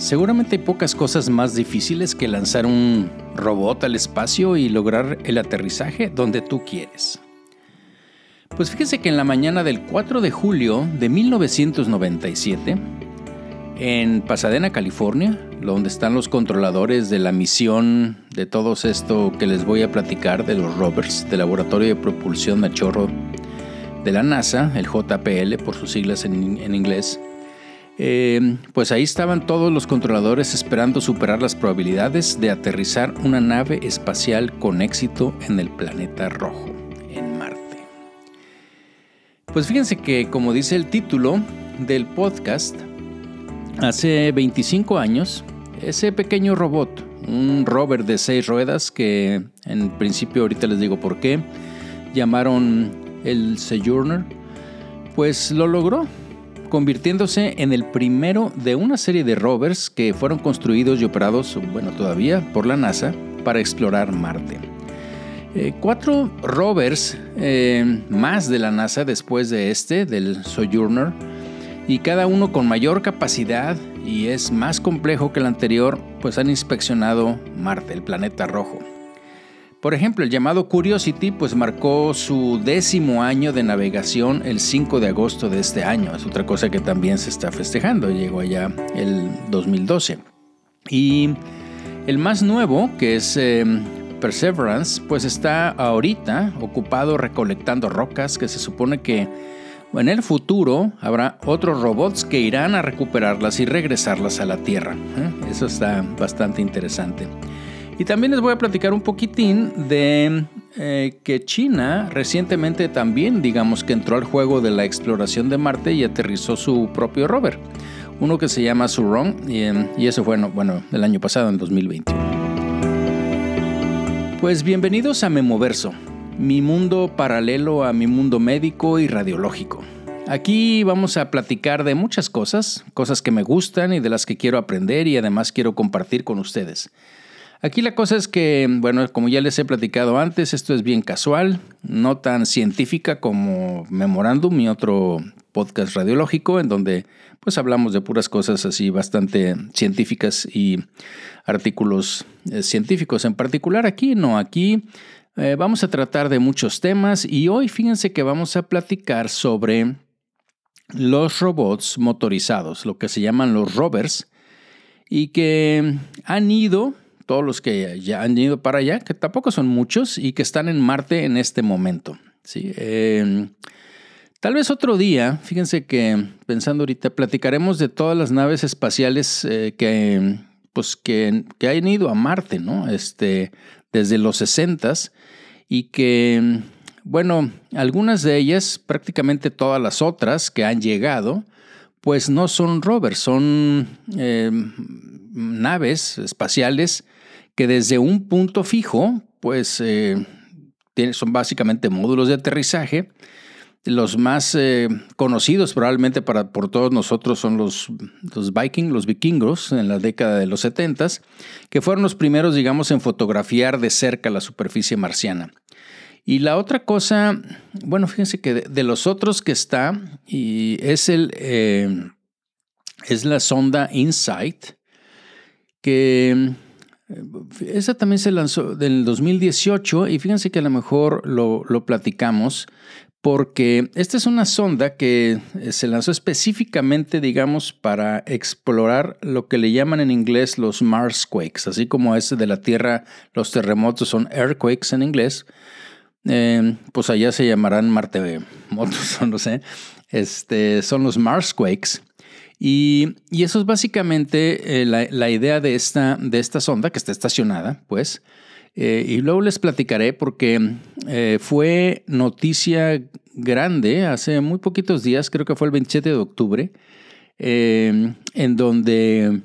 Seguramente hay pocas cosas más difíciles que lanzar un robot al espacio y lograr el aterrizaje donde tú quieres. Pues fíjese que en la mañana del 4 de julio de 1997, en Pasadena, California, donde están los controladores de la misión de todo esto que les voy a platicar de los rovers del Laboratorio de Propulsión de Chorro de la NASA, el JPL por sus siglas en, en inglés, eh, pues ahí estaban todos los controladores esperando superar las probabilidades de aterrizar una nave espacial con éxito en el planeta rojo, en Marte. Pues fíjense que, como dice el título del podcast, hace 25 años, ese pequeño robot, un rover de seis ruedas que en principio ahorita les digo por qué, llamaron el Sojourner, pues lo logró convirtiéndose en el primero de una serie de rovers que fueron construidos y operados, bueno, todavía por la NASA para explorar Marte. Eh, cuatro rovers eh, más de la NASA después de este, del Sojourner, y cada uno con mayor capacidad y es más complejo que el anterior, pues han inspeccionado Marte, el planeta rojo. Por ejemplo, el llamado Curiosity pues marcó su décimo año de navegación el 5 de agosto de este año. Es otra cosa que también se está festejando. Llegó allá el 2012. Y el más nuevo, que es eh, Perseverance, pues está ahorita ocupado recolectando rocas que se supone que en el futuro habrá otros robots que irán a recuperarlas y regresarlas a la Tierra. ¿eh? Eso está bastante interesante. Y también les voy a platicar un poquitín de eh, que China recientemente también, digamos que entró al juego de la exploración de Marte y aterrizó su propio rover, uno que se llama Surong, y, y eso fue bueno, el año pasado, en 2021. Pues bienvenidos a Memoverso, mi mundo paralelo a mi mundo médico y radiológico. Aquí vamos a platicar de muchas cosas, cosas que me gustan y de las que quiero aprender y además quiero compartir con ustedes. Aquí la cosa es que, bueno, como ya les he platicado antes, esto es bien casual, no tan científica como Memorándum, mi otro podcast radiológico, en donde pues hablamos de puras cosas así bastante científicas y artículos eh, científicos. En particular aquí, no, aquí eh, vamos a tratar de muchos temas y hoy fíjense que vamos a platicar sobre los robots motorizados, lo que se llaman los rovers, y que han ido todos los que ya han ido para allá, que tampoco son muchos y que están en Marte en este momento. ¿sí? Em, tal vez otro día, fíjense que pensando ahorita, platicaremos de todas las naves espaciales eh, que, pues, que, que, han ido a Marte, ¿no? Este, desde los 60 y que, bueno, algunas de ellas, prácticamente todas las otras que han llegado, pues no son rovers, son em, naves espaciales que desde un punto fijo, pues eh, son básicamente módulos de aterrizaje. Los más eh, conocidos probablemente para, por todos nosotros son los, los Viking, los vikingos en la década de los 70, que fueron los primeros, digamos, en fotografiar de cerca la superficie marciana. Y la otra cosa, bueno, fíjense que de, los otros que está, y es, el, eh, es la sonda InSight, que esa también se lanzó en el 2018 y fíjense que a lo mejor lo, platicamos porque esta es una sonda que eh, se lanzó específicamente, digamos, para explorar lo que le llaman en inglés los Marsquakes, así como ese de la Tierra, los terremotos son earthquakes en inglés, eh, pues allá se llamarán martemotos, no sé, este, son los Marsquakes. Y, eso es básicamente eh, la, idea de esta, de esta sonda que está estacionada, pues. Eh, y luego les platicaré porque eh, fue noticia grande hace muy poquitos días, creo que fue el 27 de octubre, en donde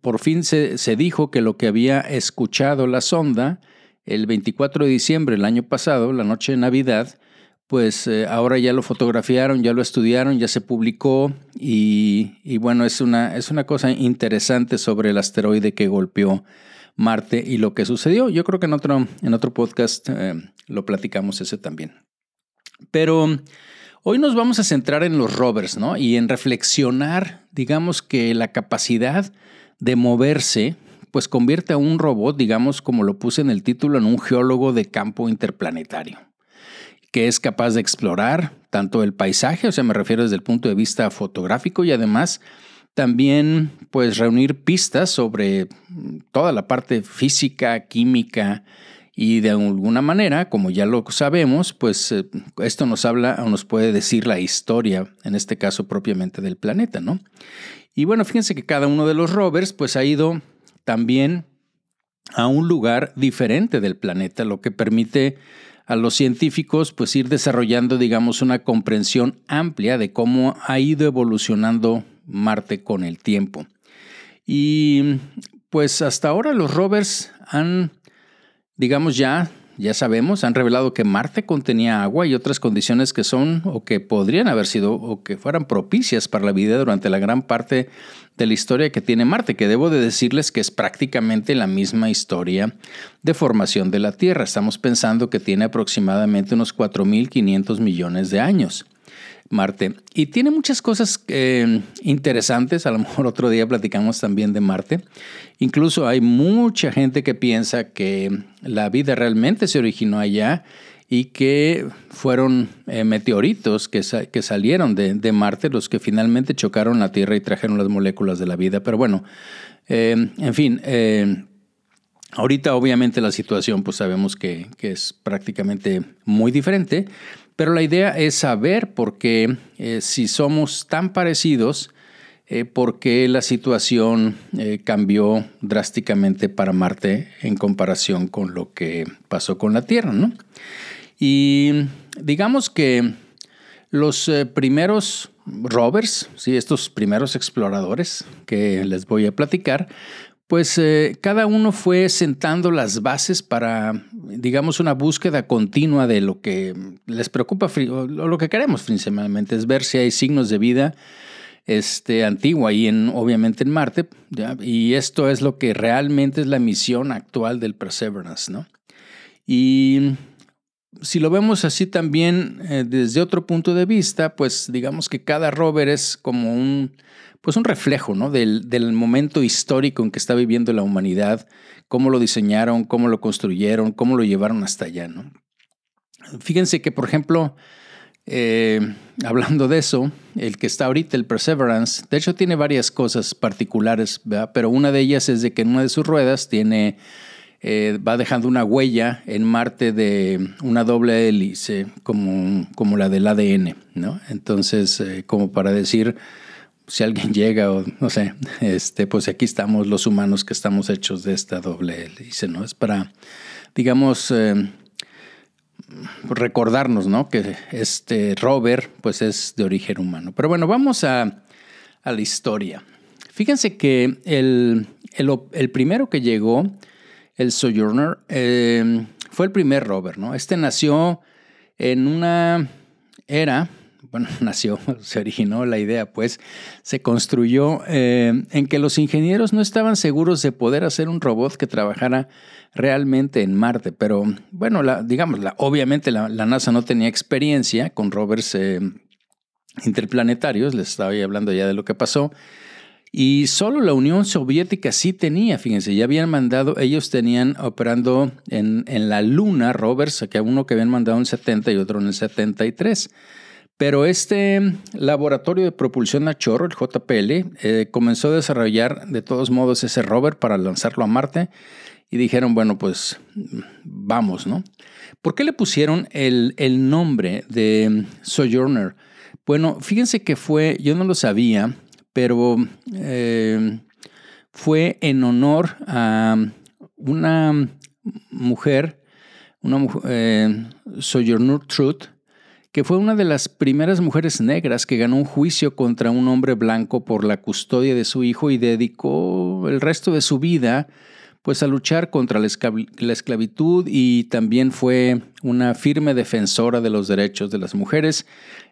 por fin se, se, dijo que lo que había escuchado la sonda el 24 de diciembre del año pasado, la noche de Navidad, pues eh, ahora ya lo fotografiaron, ya lo estudiaron, ya se publicó y, bueno, es una, es una cosa interesante sobre el asteroide que golpeó Marte y lo que sucedió. Yo creo que en otro, en otro podcast eh, lo platicamos ese también. Pero hoy nos vamos a centrar en los rovers, ¿no? Y en reflexionar, digamos que la capacidad de moverse, pues convierte a un robot, digamos como lo puse en el título, en un geólogo de campo interplanetario, que es capaz de explorar tanto el paisaje, o sea, me refiero desde el punto de vista fotográfico y además también pues reunir pistas sobre toda la parte física, química y de alguna manera, como ya lo sabemos, pues eh, esto nos habla o nos puede decir la historia, en este caso propiamente del planeta, ¿no? Y bueno, fíjense que cada uno de los rovers pues ha ido también a un lugar diferente del planeta, lo que permite a los científicos pues ir desarrollando digamos una comprensión amplia de cómo ha ido evolucionando Marte con el tiempo. Y pues hasta ahora los rovers han digamos ya ya sabemos, han revelado que Marte contenía agua y otras condiciones que son o que podrían haber sido o que fueran propicias para la vida durante la gran parte de la historia que tiene Marte, que debo de decirles que es prácticamente la misma historia de formación de la Tierra. Estamos pensando que tiene aproximadamente unos 4.500 millones de años. Marte. Y tiene muchas cosas eh, interesantes, a lo mejor otro día platicamos también de Marte. Incluso hay mucha gente que piensa que la vida realmente se originó allá y que fueron eh, meteoritos que, que salieron de, de, Marte los que finalmente chocaron la Tierra y trajeron las moléculas de la vida. Pero bueno, eh, en fin, ahorita obviamente la situación pues sabemos que, que es prácticamente muy diferente, pero la idea es saber por qué, eh, si somos tan parecidos, eh, por qué la situación eh, cambió drásticamente para Marte en comparación con lo que pasó con la Tierra. ¿no? Y digamos que los primeros rovers, ¿sí? estos primeros exploradores que les voy a platicar, pues eh, cada uno fue sentando las bases para, digamos, una búsqueda continua de lo que les preocupa, o lo que queremos principalmente, es ver si hay signos de vida este, antigua y en, obviamente en Marte, y esto es lo que realmente es la misión actual del Perseverance, ¿no? Y si lo vemos así también eh, desde otro punto de vista, pues digamos que cada rover es como un pues un reflejo ¿no? del, del, momento histórico en que está viviendo la humanidad, cómo lo diseñaron, cómo lo construyeron, cómo lo llevaron hasta allá. Fíjense que, por ejemplo, eh, hablando de eso, el que está ahorita, el Perseverance, de hecho tiene varias cosas particulares, pero una de ellas es de que en una de sus ruedas tiene... Eh, va dejando una huella en Marte de una doble hélice como, como la del ADN, ¿no? Entonces, eh, como para decir, si alguien llega o no sé, este, pues aquí estamos los humanos que estamos hechos de esta doble hélice, ¿no? Es para, digamos, eh, recordarnos, ¿no? Que este rover, pues es de origen humano. Pero bueno, vamos a, la historia. Fíjense que el, el, primero que llegó, el Sojourner, eh, fue el primer rover, ¿no? Este nació en una era bueno, nació, se originó la idea, pues se construyó eh, en que los ingenieros no estaban seguros de poder hacer un robot que trabajara realmente en Marte, pero bueno, la, digamos, la, obviamente la, NASA no tenía experiencia con rovers eh, interplanetarios, les estaba hablando ya de lo que pasó, y solo la Unión Soviética sí tenía, fíjense, ya habían mandado, ellos tenían operando en, en la Luna rovers, que uno que habían mandado en el 70 y otro en el 73. Pero este laboratorio de propulsión a chorro, el JPL, eh, comenzó a desarrollar de todos modos ese rover para lanzarlo a Marte y dijeron, bueno, pues vamos, ¿no? ¿Por qué le pusieron el, nombre de Sojourner? Bueno, fíjense que fue, yo no lo sabía, pero eh, fue en honor a una mujer, una eh, Sojourner Truth, que fue una de las primeras mujeres negras que ganó un juicio contra un hombre blanco por la custodia de su hijo y dedicó el resto de su vida pues a luchar contra la, esclavitud y también fue una firme defensora de los derechos de las mujeres.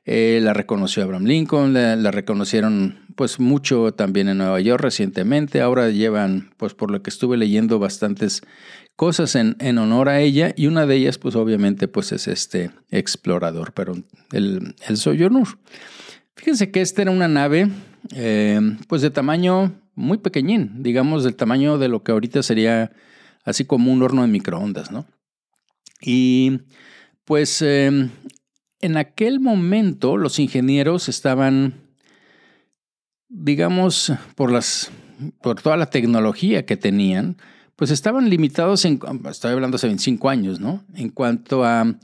Eh, la reconoció Abraham Lincoln, la, reconocieron pues mucho también en Nueva York recientemente. Ahora llevan, pues por lo que estuve leyendo, bastantes cosas en, en, honor a ella y una de ellas pues obviamente pues es este explorador, pero el, el Sojourner. Fíjense que esta era una nave eh, pues de tamaño muy pequeñín, digamos del tamaño de lo que ahorita sería así como un horno de microondas, ¿no? Y pues em, en aquel momento los ingenieros estaban, digamos, por, las, por toda la tecnología que tenían, pues estaban limitados en, estoy hablando hace 25 años, ¿no? En cuanto a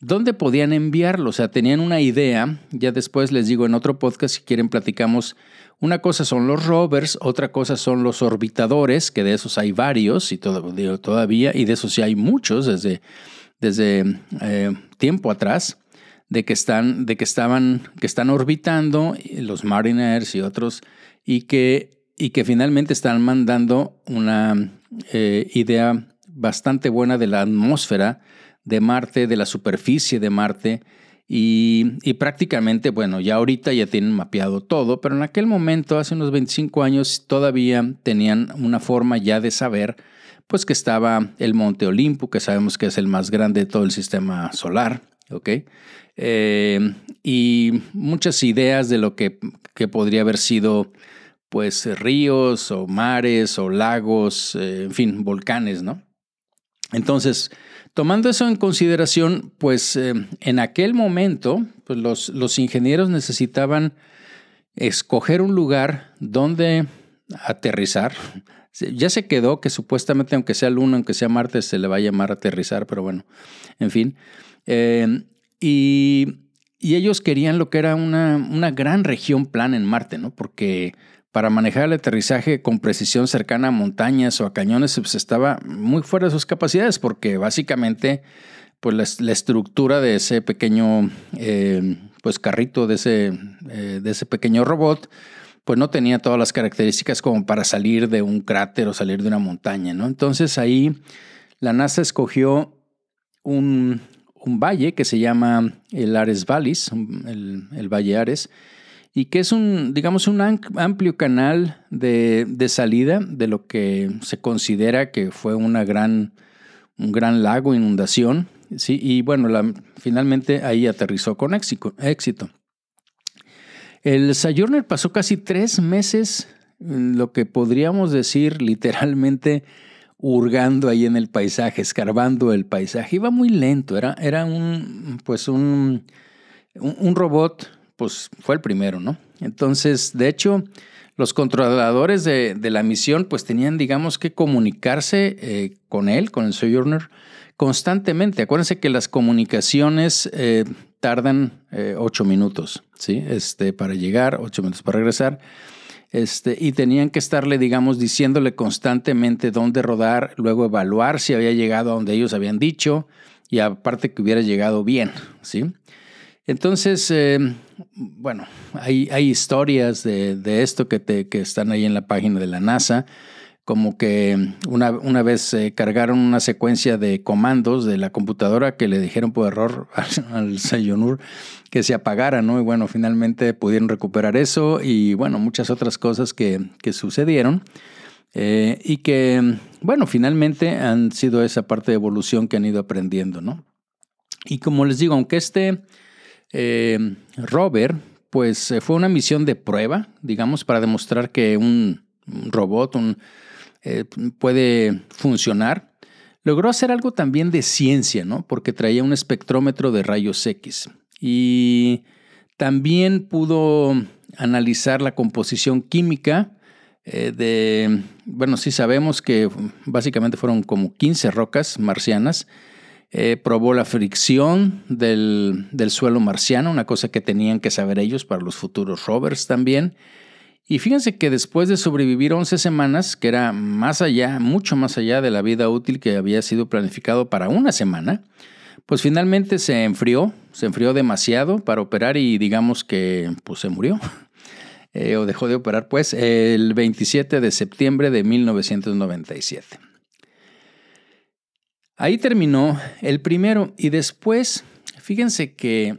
dónde podían enviarlo, o sea, tenían una idea, ya después les digo en otro podcast, si quieren platicamos, una cosa son los rovers, otra cosa son los orbitadores, que de esos hay varios y todavía, y de esos sí hay muchos desde, desde eh, tiempo atrás de que están, de que estaban, que están orbitando los Mariners y otros, y que, y que finalmente están mandando una eh, idea bastante buena de la atmósfera de Marte, de la superficie de Marte, y, prácticamente, bueno, ya ahorita ya tienen mapeado todo, pero en aquel momento, hace unos 25 años, todavía tenían una forma ya de saber, pues que estaba el Monte Olimpo, que sabemos que es el más grande de todo el sistema solar, ¿ok? Eh, y muchas ideas de lo que, podría haber sido pues ríos o mares o lagos, eh, en fin, volcanes, ¿no? Entonces, tomando eso en consideración, pues eh, en aquel momento, pues los, los ingenieros necesitaban escoger un lugar donde aterrizar. Ya se quedó que supuestamente, aunque sea Luna, aunque sea Marte, se le va a llamar aterrizar, pero bueno, en fin. Y, ellos querían lo que era una, una, gran región plana en Marte, ¿no? Porque para manejar el aterrizaje con precisión cercana a montañas o a cañones, pues estaba muy fuera de sus capacidades, porque básicamente, pues la, estructura de ese pequeño, eh, pues carrito, de ese, eh, de ese pequeño robot, pues no tenía todas las características como para salir de un cráter o salir de una montaña, ¿no? Entonces ahí la NASA escogió un, un valle que se llama el Ares Vallis, el, Valle Ares, y que es un, digamos, un amplio canal de, salida de lo que se considera que fue una gran, un gran lago, inundación, ¿sí? y bueno, finalmente ahí aterrizó con éxito. El Sojourner pasó casi tres meses, lo que podríamos decir literalmente hurgando ahí en el paisaje, escarbando el paisaje. Iba muy lento, era, era un, pues un, un, robot, pues fue el primero, ¿no? Entonces, de hecho, los controladores de, la misión pues tenían, digamos, que comunicarse eh, con él, con el Sojourner, constantemente. Acuérdense que las comunicaciones eh, tardan eh, ocho minutos, ¿sí? Este, para llegar, ocho minutos para regresar. Este, y tenían que estarle, digamos, diciéndole constantemente dónde rodar, luego evaluar si había llegado a donde ellos habían dicho y aparte que hubiera llegado bien, ¿sí? Entonces, eh, bueno, hay, hay historias de, de esto que, te, que están ahí en la página de la NASA como que una, una vez cargaron una secuencia de comandos de la computadora que le dijeron por error al, al que se apagara, ¿no? Y bueno, finalmente pudieron recuperar eso y bueno, muchas otras cosas que, sucedieron. Eh, y que, bueno, finalmente han sido esa parte de evolución que han ido aprendiendo, ¿no? Y como les digo, aunque este eh, rover, pues eh, fue una misión de prueba, digamos, para demostrar que un robot, un, eh, puede funcionar. Logró hacer algo también de ciencia, ¿no? Porque traía un espectrómetro de rayos X. Y también pudo analizar la composición química eh, de, bueno, sí sabemos que básicamente fueron como 15 rocas marcianas. Eh, probó la fricción del, del, suelo marciano, una cosa que tenían que saber ellos para los futuros rovers también. Y fíjense que después de sobrevivir 11 semanas, que era más allá, mucho más allá de la vida útil que había sido planificado para una semana, pues finalmente se enfrió, se enfrió demasiado para operar y digamos que pues se murió. Eh, o dejó de operar pues el 27 de septiembre de 1997. Ahí terminó el primero y después, fíjense que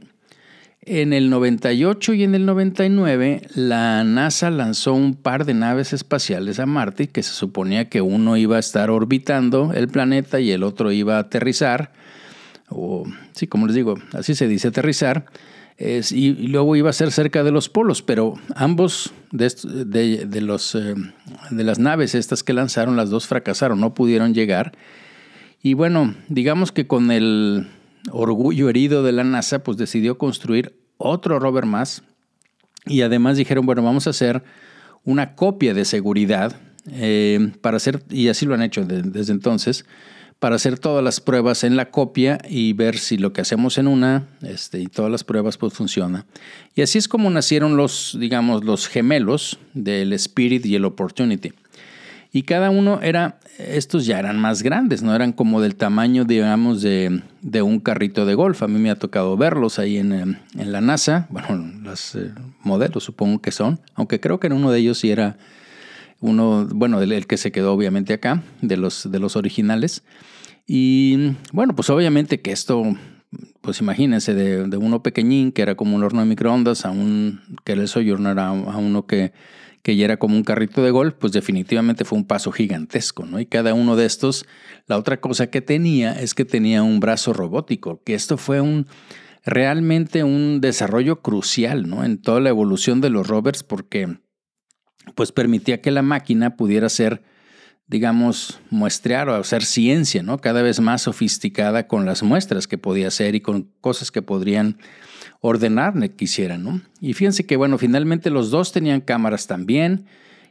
en el 98 y en el 99, la NASA lanzó un par de naves espaciales a Marte, que se suponía que uno iba a estar orbitando el planeta y el otro iba a aterrizar, o sí, como les digo, así se dice aterrizar. y, luego iba a ser cerca de los polos, pero ambos de, de, los, eh, de las naves estas que lanzaron, las dos fracasaron, no pudieron llegar. Y bueno, digamos que con el orgullo herido de la NASA, pues decidió construir otro rover más. Y además dijeron, bueno, vamos a hacer una copia de seguridad eh, para hacer, y así lo han hecho desde entonces, para hacer todas las pruebas en la copia y ver si lo que hacemos en una este, y todas las pruebas pues funciona. Y así es como nacieron los, digamos, los gemelos del Spirit y el Opportunity. Y cada uno era, estos ya eran más grandes, no eran como del tamaño, digamos, de, de un carrito de golf. A mí me ha tocado verlos ahí en, en la NASA, bueno, los eh, modelos supongo que son, aunque creo que en uno de ellos sí era uno, bueno, el, que se quedó obviamente acá, de los, de los originales. Y bueno, pues obviamente que esto, pues imagínense, de, uno pequeñín que era como un horno de microondas a un, que el Sojourner, a, a uno que, que ya era como un carrito de golf, pues definitivamente fue un paso gigantesco, ¿no? Y cada uno de estos, la otra cosa que tenía es que tenía un brazo robótico, que esto fue un realmente un desarrollo crucial, ¿no? En toda la evolución de los rovers, porque pues permitía que la máquina pudiera ser, digamos, muestrear o hacer ciencia, ¿no? Cada vez más sofisticada con las muestras que podía hacer y con cosas que podrían ordenar que quisieran, ¿no? Y fíjense que, bueno, finalmente los dos tenían cámaras también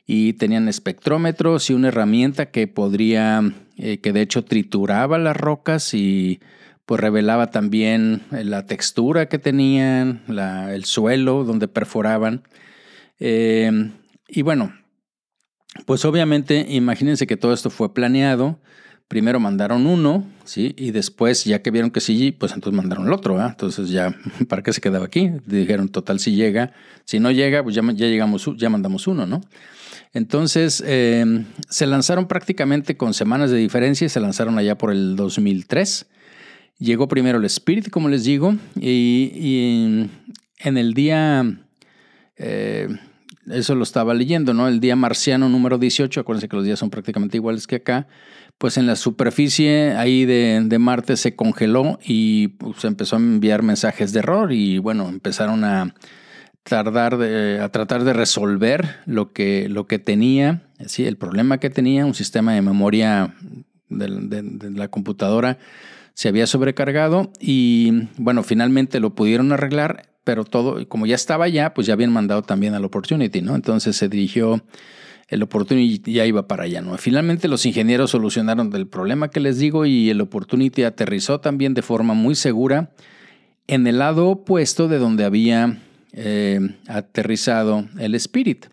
y tenían espectrómetros y una herramienta que podría, eh, que de hecho trituraba las rocas y pues revelaba también la textura que tenían, el suelo donde perforaban. Eh, y bueno, pues obviamente imagínense que todo esto fue planeado. Primero mandaron uno, ¿sí? Y después, ya que vieron que sí, pues entonces mandaron el otro, ¿ah? Entonces ya, ¿para qué se quedaba aquí? Dijeron, total, si llega. Si no llega, pues ya, ya llegamos, ya mandamos uno, ¿no? Entonces, em, se lanzaron prácticamente con semanas de diferencia y se lanzaron allá por el 2003. Llegó primero el Spirit, como les digo, y, en el día... Eh, eso lo estaba leyendo, ¿no? El día marciano número 18, acuérdense que los días son prácticamente iguales que acá, pues en la superficie ahí de, Marte se congeló y pues, empezó a enviar mensajes de error y bueno, empezaron a tardar de, a tratar de resolver lo que, lo que tenía, ¿sí? el problema que tenía, un sistema de memoria de la computadora se había sobrecargado y bueno, finalmente lo pudieron arreglar pero todo, como ya estaba allá, pues ya habían mandado también al Opportunity, ¿no? Entonces se dirigió, el Opportunity ya iba para allá, ¿no? Finalmente los ingenieros solucionaron el problema que les digo y el Opportunity aterrizó también de forma muy segura en el lado opuesto de donde había eh, aterrizado el Spirit.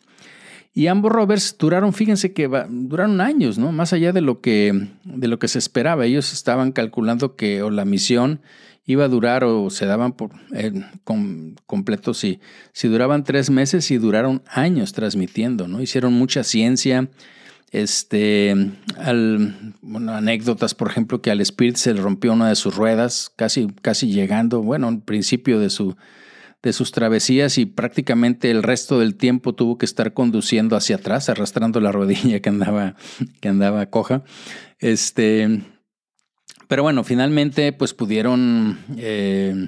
Y ambos rovers duraron, fíjense que duraron años, ¿no? Más allá de lo que, de lo que se esperaba. Ellos estaban calculando que o la misión iba a durar o se daban por eh, completo si, si duraban tres meses y duraron años transmitiendo, ¿no? Hicieron mucha ciencia, este, al, bueno, anécdotas, por ejemplo, que al Spirit se le rompió una de sus ruedas, casi, casi llegando, bueno, al principio de, su, de sus travesías y prácticamente el resto del tiempo tuvo que estar conduciendo hacia atrás, arrastrando la rodilla que andaba, que andaba coja. Este, pero bueno, finalmente pues pudieron, eh,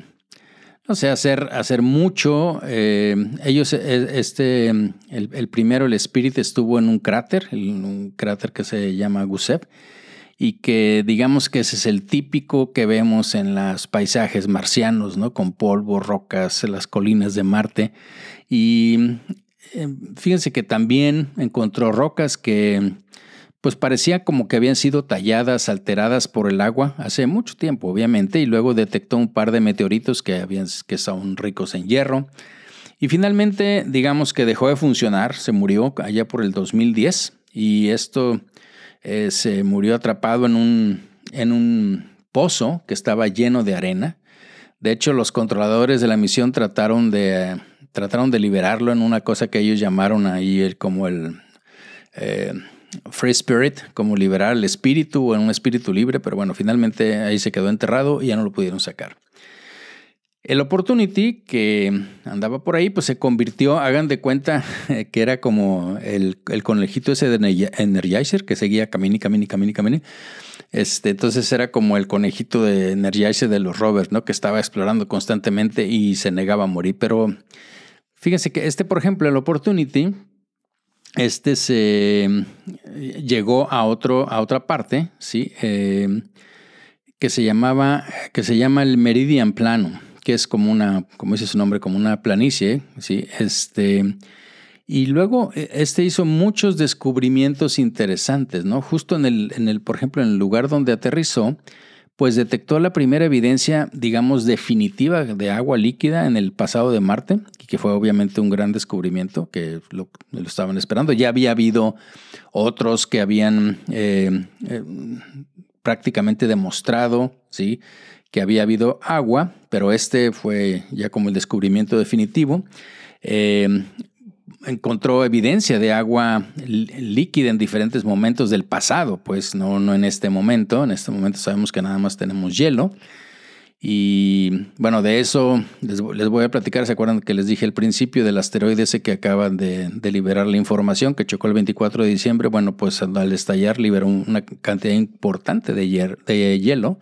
no sé, hacer, hacer mucho. Eh, ellos, eh, este, el, primero, el Spirit, estuvo en un cráter, un cráter que se llama Gusev, y que digamos que ese es el típico que vemos en los paisajes marcianos, ¿no? Con polvo, rocas, las colinas de Marte. Y fíjense que también encontró rocas que pues parecía como que habían sido talladas, alteradas por el agua hace mucho tiempo, obviamente, y luego detectó un par de meteoritos que, habían, que son ricos en hierro. Y finalmente, digamos que dejó de funcionar, se murió allá por el 2010, y esto eh, se murió atrapado en un, en un pozo que estaba lleno de arena. De hecho, los controladores de la misión trataron de, trataron de liberarlo en una cosa que ellos llamaron ahí como el... Eh, Free Spirit, como liberar el espíritu o en un espíritu libre, pero bueno, finalmente ahí se quedó enterrado y ya no lo pudieron sacar. El Opportunity que andaba por ahí, pues se convirtió, hagan de cuenta que era como el, conejito ese de Energizer que seguía camine, camine, camine, camine. Este, entonces era como el conejito de Energize de los rovers, ¿no? Que estaba explorando constantemente y se negaba a morir. Pero fíjense que este, por ejemplo, el Opportunity, este se llegó a, otro, a otra parte, ¿sí? Eh, que se llamaba, que se llama el Meridian Plano, que es como una, como dice su nombre, como una planicie, ¿sí? Este y luego e, este hizo muchos descubrimientos interesantes, ¿no? Justo en el, en el, por ejemplo, en el lugar donde aterrizó, pues detectó la primera evidencia, digamos, definitiva de agua líquida en el pasado de Marte, y que fue obviamente un gran descubrimiento que lo, estaban esperando. Ya había habido otros que habían eh, eh, prácticamente demostrado, ¿sí? que había habido agua, pero este fue ya como el descubrimiento definitivo. Eh, encontró evidencia de agua líquida en diferentes momentos del pasado, pues no, no en este momento. En este momento sabemos que nada más tenemos hielo. Y bueno, de eso les, voy a platicar. ¿Se acuerdan que les dije al principio del asteroide ese que acaban de, liberar la información, que chocó el 24 de diciembre? Bueno, pues al estallar liberó una cantidad importante de hielo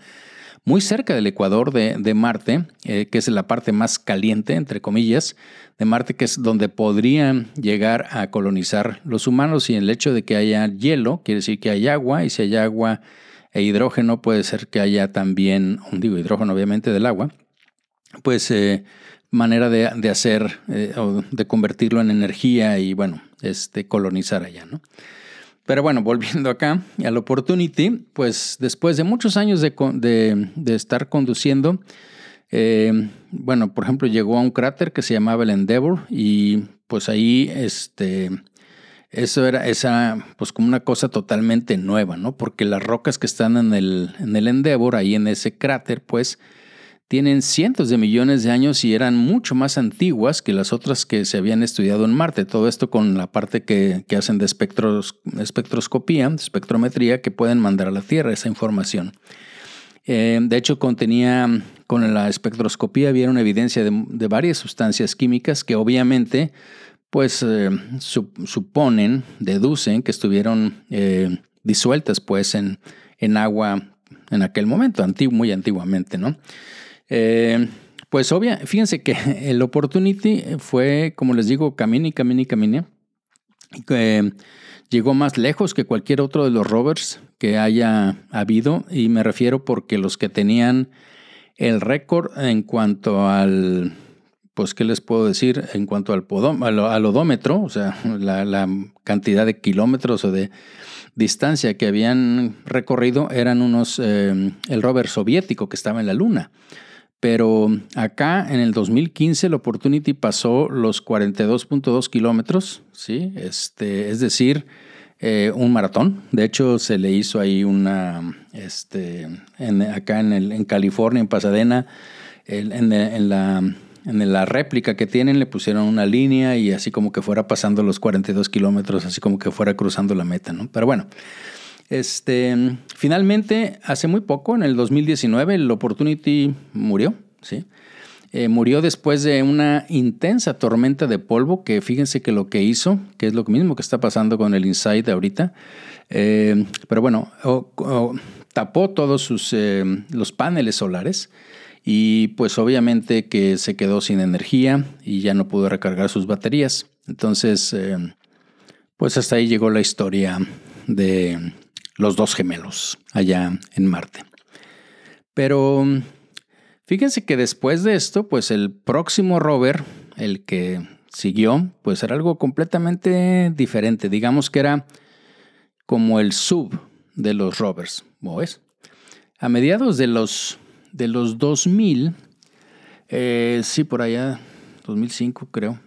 muy cerca del ecuador de, Marte, eh, que es la parte más caliente, entre comillas, de Marte, que es donde podrían llegar a colonizar los humanos. Y el hecho de que haya hielo quiere decir que hay agua, y si hay agua e hidrógeno, puede ser que haya también, digo, hidrógeno obviamente del agua, pues eh, manera de, hacer eh, o de convertirlo en energía y bueno, este, colonizar allá, ¿no? Pero bueno, volviendo acá al Opportunity, pues después de muchos años de, estar conduciendo, eh, bueno, por ejemplo, llegó a un cráter que se llamaba el Endeavor y pues ahí, este, eso era esa, pues como una cosa totalmente nueva, ¿no? Porque las rocas que están en el, en el Endeavor, ahí en ese cráter, pues tienen cientos de millones de años y eran mucho más antiguas que las otras que se habían estudiado en Marte. Todo esto con la parte que, hacen de espectros, espectroscopía, espectrometría, que pueden mandar a la Tierra esa información. Eh, de hecho, contenía, con la espectroscopía, vieron evidencia de, varias sustancias químicas que obviamente, pues, eh, suponen, deducen que estuvieron eh, disueltas, pues, en, en agua en aquel momento, muy antiguamente, ¿no? Eh, pues obvia, fíjense que el Opportunity fue, como les digo, camina y camina y camina. llegó más lejos que cualquier otro de los rovers que haya habido y me refiero porque los que tenían el récord en cuanto al, pues, ¿qué les puedo decir? En cuanto al, al, odómetro, o sea, la, cantidad de kilómetros o de distancia que habían recorrido eran unos, eh, el rover soviético que estaba en la luna. Pero acá en el 2015 el Opportunity pasó los 42.2 kilómetros, ¿sí? Este, es decir, eh, un maratón. De hecho, se le hizo ahí una, este, acá en, el, en, California, en Pasadena, en, la, en la réplica que tienen le pusieron una línea y así como que fuera pasando los 42 kilómetros, así como que fuera cruzando la meta, ¿no? Pero bueno, este, finalmente, hace muy poco, en el 2019, el Opportunity murió, ¿sí? Eh, murió después de una intensa tormenta de polvo que fíjense que lo que hizo, que es lo mismo que está pasando con el Insight ahorita, eh, pero bueno, tapó todos sus, eh, los paneles solares y pues obviamente que se quedó sin energía y ya no pudo recargar sus baterías. Entonces, pues hasta ahí llegó la historia de los dos gemelos allá en Marte. Pero fíjense que después de esto, pues el próximo rover, el que siguió, pues era algo completamente diferente. Digamos que era como el sub de los rovers, ¿ves? A mediados de los, de los 2000, eh, sí, por allá, 2005 creo,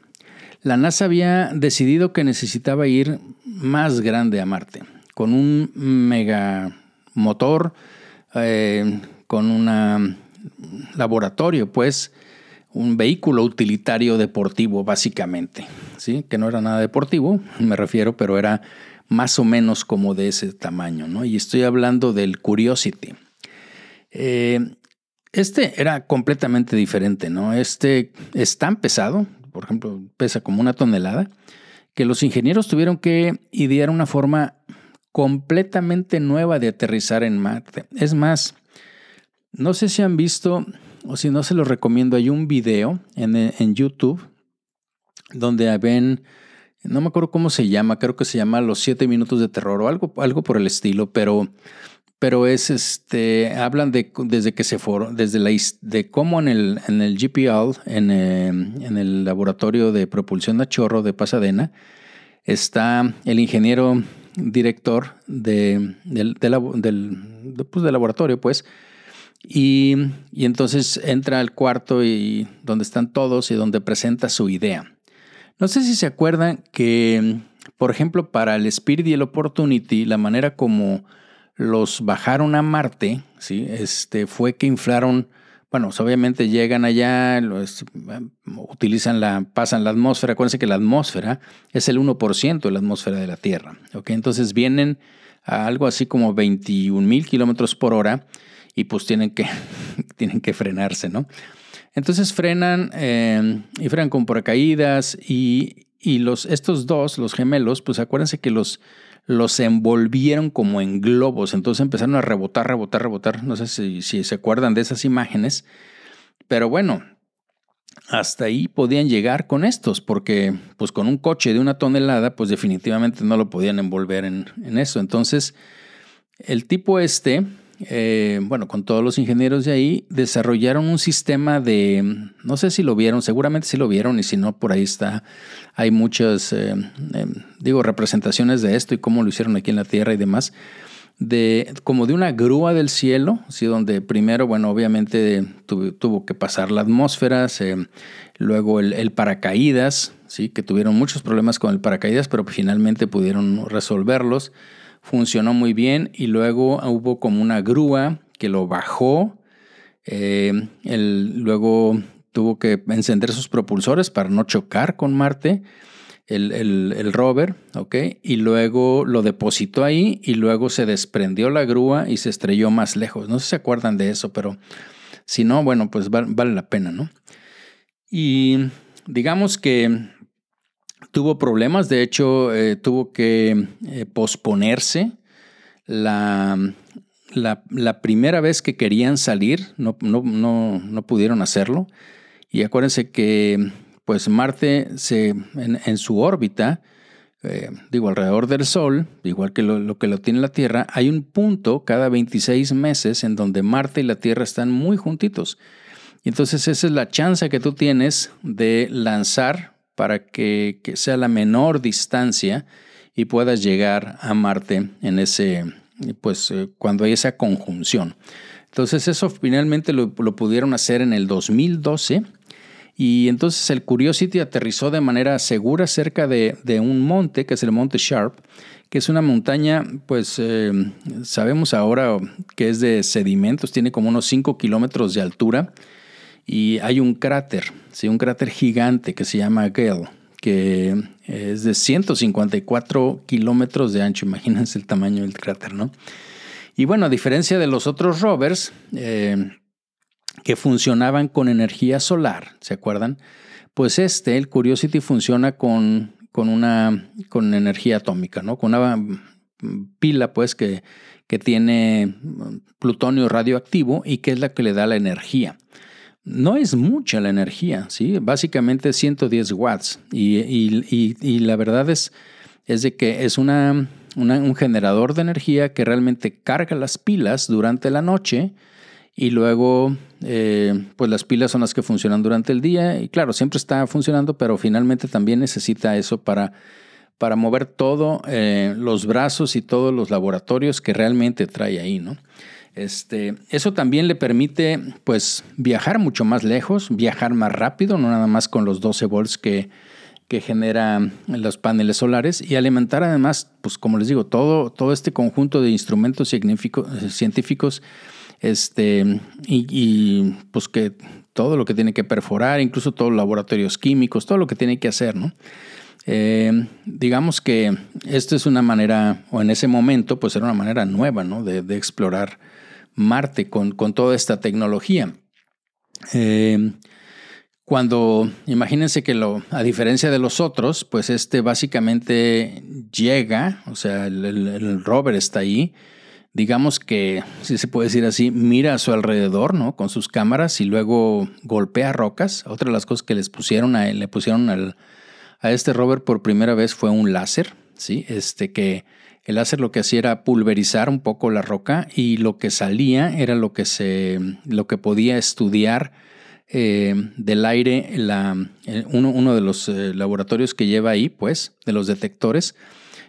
la NASA había decidido que necesitaba ir más grande a Marte con un mega motor, eh, con un laboratorio, pues un vehículo utilitario deportivo básicamente, ¿sí? que no era nada deportivo, me refiero, pero era más o menos como de ese tamaño, ¿no? Y estoy hablando del Curiosity. Eh, este era completamente diferente, ¿no? Este es tan pesado, por ejemplo, pesa como una tonelada, que los ingenieros tuvieron que idear una forma completamente nueva de aterrizar en Marte. Es más, no sé si han visto o si no se los recomiendo, hay un video en, en YouTube donde ven, no me acuerdo cómo se llama, creo que se llama Los siete minutos de terror o algo, algo por el estilo, pero pero es este hablan de desde que se fueron desde la de cómo en el en el GPL en, eh, en, el laboratorio de propulsión a chorro de Pasadena está el ingeniero director de, del, del, pues, laboratorio pues y, y, entonces entra al cuarto y donde están todos y donde presenta su idea no sé si se acuerdan que por ejemplo para el Spirit y el Opportunity la manera como los bajaron a Marte, ¿sí? este, fue que inflaron, bueno, pues, obviamente llegan allá, utilizan la, pasan la atmósfera, acuérdense que la atmósfera es el 1% de la atmósfera de la Tierra, ¿ok? Entonces vienen a algo así como 21 mil kilómetros por hora y pues tienen que, tienen que frenarse, ¿no? Entonces frenan eh, y frenan con paracaídas y, y los, estos dos, los gemelos, pues acuérdense que los, los envolvieron como en globos. Entonces empezaron a rebotar, rebotar, rebotar. No sé si, se acuerdan de esas imágenes. Pero bueno, hasta ahí podían llegar con estos, porque pues con un coche de una tonelada, pues definitivamente no lo podían envolver en, en eso. Entonces, el tipo este eh, bueno, con todos los ingenieros de ahí, desarrollaron un sistema de, no sé si lo vieron, seguramente sí lo vieron y si no, por ahí está, hay muchas, eh, em, digo, representaciones de esto y cómo lo hicieron aquí en la Tierra y demás, de como de una grúa del cielo, ¿sí? donde primero, bueno, obviamente tuvo, que pasar la atmósfera, luego el, el, paracaídas, ¿sí? que tuvieron muchos problemas con el paracaídas, pero finalmente pudieron resolverlos funcionó muy bien y luego hubo como una grúa que lo bajó. Eh, luego tuvo que encender sus propulsores para no chocar con Marte, el, el, rover, ¿ok? Y luego lo depositó ahí y luego se desprendió la grúa y se estrelló más lejos. No sé si se acuerdan de eso, pero si no, bueno, pues vale la pena, ¿no? Y digamos que tuvo problemas, de hecho eh, tuvo que eh, posponerse la, la, primera vez que querían salir, no, no, no, pudieron hacerlo. Y acuérdense que pues Marte se, en, su órbita, eh, digo, alrededor del Sol, igual que lo, lo, que lo tiene la Tierra, hay un punto cada 26 meses en donde Marte y la Tierra están muy juntitos. Y entonces esa es la chance que tú tienes de lanzar para que, sea la menor distancia y puedas llegar a Marte en ese, pues eh, cuando hay esa conjunción. Entonces eso finalmente lo, pudieron hacer en el 2012 y entonces el Curiosity aterrizó de manera segura cerca de, un monte, que es el Monte Sharp, que es una montaña, pues eh, sabemos ahora que es de sedimentos, tiene como unos 5 kilómetros de altura y hay un cráter, ¿sí? un cráter gigante que se llama Gale, que es de 154 kilómetros de ancho. Imagínense el tamaño del cráter, ¿no? Y bueno, a diferencia de los otros rovers eh, que funcionaban con energía solar, ¿se acuerdan? Pues este, el Curiosity, funciona con, con una con energía atómica, ¿no? Con una pila, pues, que, que tiene plutonio radioactivo y que es la que le da la energía no es mucha la energía, ¿sí? Básicamente 110 watts. Y, la verdad es, es, de que es una, un generador de energía que realmente carga las pilas durante la noche y luego, eh, pues las pilas son las que funcionan durante el día. Y claro, siempre está funcionando, pero finalmente también necesita eso para, para mover todos eh, los brazos y todos los laboratorios que realmente trae ahí, ¿no? Este, eso también le permite pues, viajar mucho más lejos, viajar más rápido, no nada más con los 12 volts que, que genera los paneles solares y alimentar además, pues como les digo, todo, todo este conjunto de instrumentos científicos este, y, pues que todo lo que tiene que perforar, incluso todos los laboratorios químicos, todo lo que tiene que hacer, ¿no? Eh, digamos que esto es una manera, o en ese momento, pues era una manera nueva, ¿no? De explorar Marte con, con toda esta tecnología. Eh, Cuando, imagínense que lo, a diferencia de los otros, pues este básicamente llega, o sea, el, rover está ahí, digamos que, si se puede decir así, mira a su alrededor, ¿no? Con sus cámaras y luego golpea rocas. Otra de las cosas que les pusieron a, le pusieron al, a este rover por primera vez fue un láser, ¿sí? Este que el láser lo que hacía era pulverizar un poco la roca y lo que salía era lo que se, lo que podía estudiar eh, del aire, uno, uno, de los eh, laboratorios que lleva ahí, pues, de los detectores,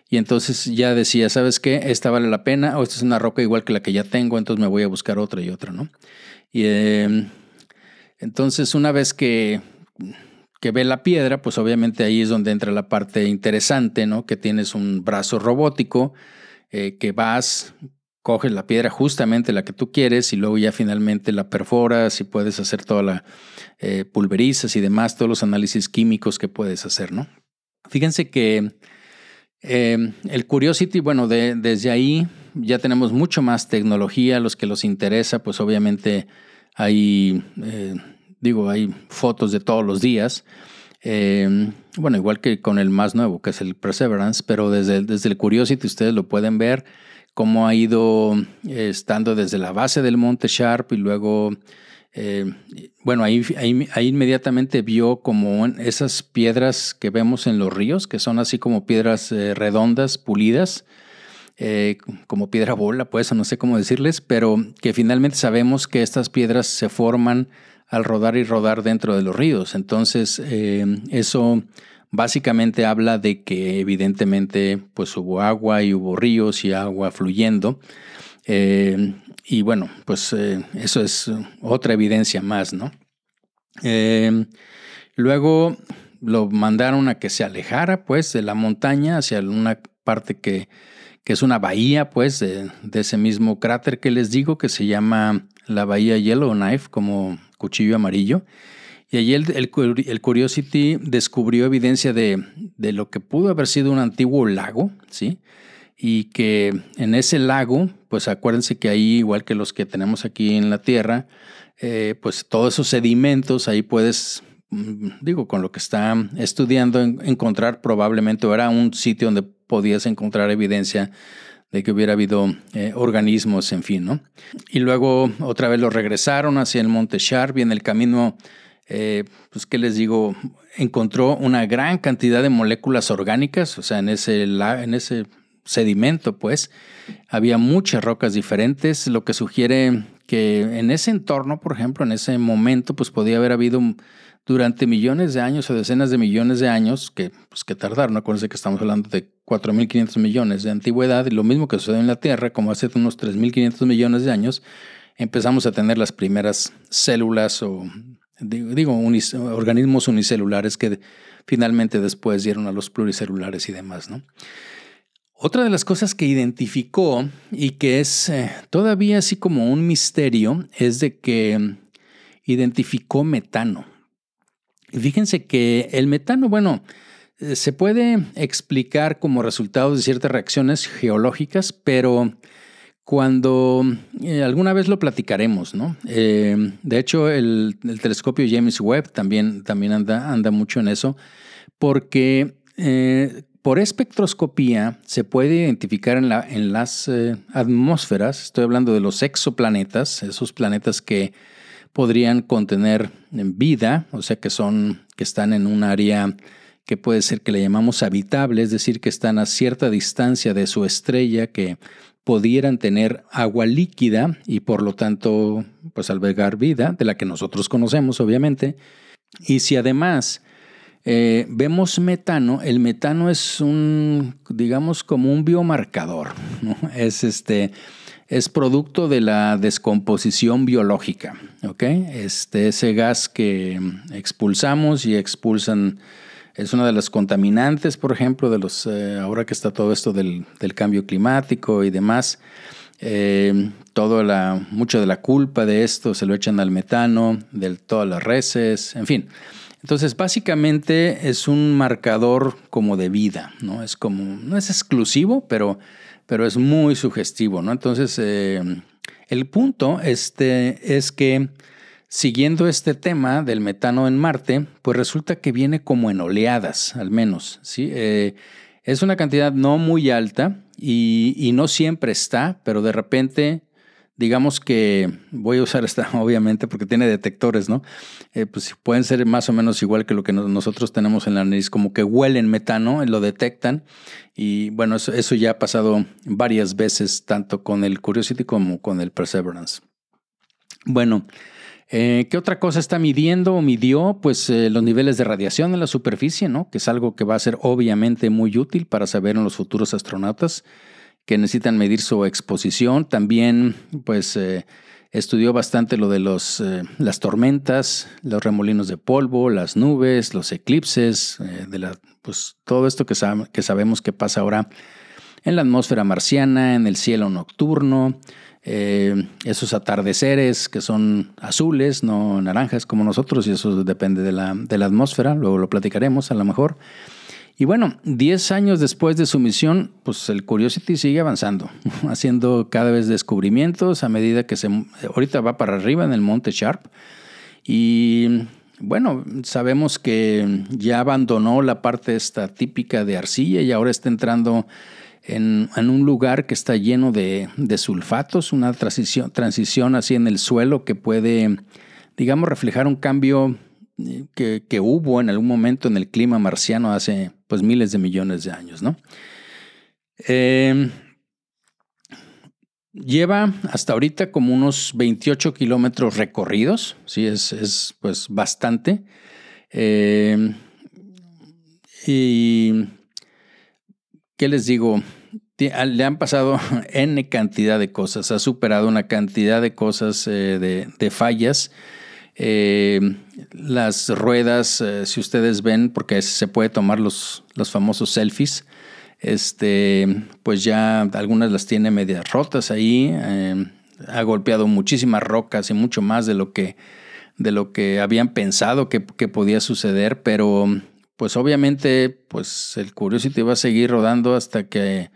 y entonces ya decía, ¿sabes qué? Esta vale la pena o esta es una roca igual que la que ya tengo, entonces me voy a buscar otra y otra, ¿no? Y em, entonces una vez que, que ve la piedra, pues obviamente ahí es donde entra la parte interesante, ¿no? Que tienes un brazo robótico, eh, que vas, coges la piedra justamente la que tú quieres y luego ya finalmente la perforas y puedes hacer toda la eh, pulverizas y demás, todos los análisis químicos que puedes hacer, ¿no? Fíjense que Em, el Curiosity, bueno, desde ahí ya tenemos mucho más tecnología. Los que los interesa, pues obviamente hay, eh, digo, hay fotos de todos los días. Em, bueno, igual que con el más nuevo, que es el Perseverance, pero desde, desde el Curiosity ustedes lo pueden ver cómo ha ido eh, estando desde la base del monte Sharp y luego eh, bueno, ahí, ahí, inmediatamente vio como esas piedras que vemos en los ríos, que son así como piedras eh, redondas, pulidas, eh, como piedra bola, pues, no sé cómo decirles, pero que finalmente sabemos que estas piedras se forman al rodar y rodar dentro de los ríos. Entonces, eso básicamente habla de que evidentemente pues hubo agua y hubo ríos y agua fluyendo. Y bueno, pues eh, eso es otra evidencia más, ¿no? Eh, luego lo mandaron a que se alejara, pues, de la montaña hacia una parte que, que es una bahía, pues, de, ese mismo cráter que les digo, que se llama la bahía Yellowknife, como cuchillo amarillo. Y allí el, el, Curiosity descubrió evidencia de, de, lo que pudo haber sido un antiguo lago, ¿sí? y que en ese lago, pues acuérdense que ahí, igual que los que tenemos aquí en la Tierra, eh, pues todos esos sedimentos, ahí puedes, mm, digo, con lo que está estudiando, encontrar probablemente, era un sitio donde podías encontrar evidencia de que hubiera habido eh, organismos, en fin, ¿no? Y luego otra vez lo regresaron hacia el Monte Sharp y en el camino, eh, pues, ¿qué les digo? Encontró una gran cantidad de moléculas orgánicas, o sea, en ese, en ese sedimento, pues. Había muchas rocas diferentes, lo que sugiere que en ese entorno, por ejemplo, en ese momento, pues podía haber habido durante millones de años o decenas de millones de años, que, pues, que tardaron. Acuérdense que estamos hablando de 4.500 millones de antigüedad y lo mismo que sucedió en la Tierra, como hace unos 3.500 millones de años, empezamos a tener las primeras células o, digo, organismos unicelulares que finalmente después dieron a los pluricelulares y demás, ¿no? Otra de las cosas que identificó y que es eh, todavía así como un misterio es de que identificó metano. Fíjense que el metano, bueno, eh, se puede explicar como resultado de ciertas reacciones geológicas, pero cuando eh, alguna vez lo platicaremos, ¿no? de hecho, el, telescopio James Webb también, también anda, anda mucho en eso, porque por espectroscopía se puede identificar en, la, en las eh, atmósferas, estoy hablando de los exoplanetas, esos planetas que podrían contener vida, o sea que son que están en un área que puede ser que le llamamos habitable, es decir, que están a cierta distancia de su estrella, que pudieran tener agua líquida y por lo tanto pues albergar vida, de la que nosotros conocemos obviamente. Y si además eh, vemos metano, el metano es un, digamos, como un biomarcador, es, este, es producto de la descomposición biológica, ¿ok? Este, ese gas que expulsamos y expulsan, es una de las contaminantes, por ejemplo, de los, eh, ahora que está todo esto del, cambio climático y demás, eh, la, mucho de la culpa de esto se lo echan al metano, de todas las reses, en fin. Entonces, básicamente es un marcador como de vida, ¿no? Es como, no es exclusivo, pero, pero es muy sugestivo, ¿no? Entonces, eh, el punto este, es que siguiendo este tema del metano en Marte, pues resulta que viene como en oleadas, al menos. ¿sí? Eh, es una cantidad no muy alta y, no siempre está, pero de repente, digamos que voy a usar esta obviamente porque tiene detectores, ¿no? Eh, pues pueden ser más o menos igual que lo que nosotros tenemos en la nariz, como que huelen metano, lo detectan y bueno, eso, ya ha pasado varias veces, tanto con el Curiosity como con el Perseverance. Bueno, eh, ¿Qué otra cosa está midiendo o midió? Pues eh, los niveles de radiación en la superficie, ¿no? Que es algo que va a ser obviamente muy útil para saber en los futuros astronautas que necesitan medir su exposición. También, pues, eh, estudió bastante lo de los, las tormentas, los remolinos de polvo, las nubes, los eclipses, de la, pues todo esto que, que sabemos que pasa ahora en la atmósfera marciana, en el cielo nocturno. Eh, esos atardeceres que son azules, no naranjas como nosotros, y eso depende de la, de la atmósfera, luego lo platicaremos a lo mejor. Y bueno, 10 años después de su misión, pues el Curiosity sigue avanzando, haciendo cada vez descubrimientos a medida que se... Ahorita va para arriba en el monte Sharp. Y bueno, sabemos que ya abandonó la parte esta típica de arcilla y ahora está entrando en, un lugar que está lleno de, sulfatos, una transición, transición así en el suelo que puede, digamos, reflejar un cambio eh, que, hubo en algún momento en el clima marciano hace pues miles de millones de años, ¿no? Em, lleva hasta ahorita como unos 28 kilómetros recorridos, sí, es, pues bastante. Em, y ¿qué les digo? Le han pasado N cantidad de cosas, ha superado una cantidad de cosas eh, de, fallas. Eh, las ruedas, eh, si ustedes ven, porque se puede tomar los, los famosos selfies, este, pues ya algunas las tiene medias rotas ahí. ha golpeado muchísimas rocas y mucho más de lo que, de lo que habían pensado que, que podía suceder, pero pues obviamente pues el Curiosity va a seguir rodando hasta que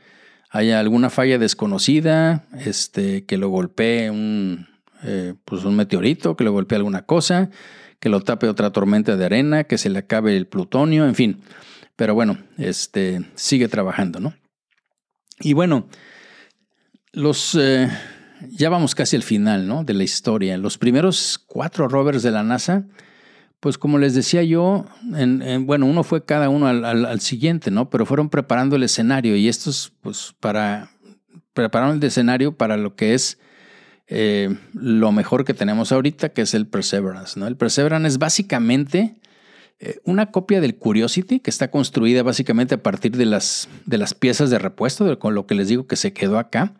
haya alguna falla desconocida, este, que lo golpee un, eh, pues un meteorito, que lo golpee alguna cosa, que lo tape otra tormenta de arena, que se le acabe el plutonio, en fin. Pero bueno, este, sigue trabajando, ¿no? Y bueno, los... Eh, ya vamos casi al final, ¿no? De la historia. Los primeros cuatro rovers de la NASA pues como les decía yo, en, bueno, uno fue cada uno al, siguiente, ¿no? Pero fueron preparando el escenario y estos, pues, para, prepararon el escenario para lo que es eh, lo mejor que tenemos ahorita, que es el Perseverance, ¿no? El Perseverance es básicamente eh, una copia del Curiosity que está construida básicamente a partir de las, de las piezas de repuesto, con lo que les digo que se quedó acá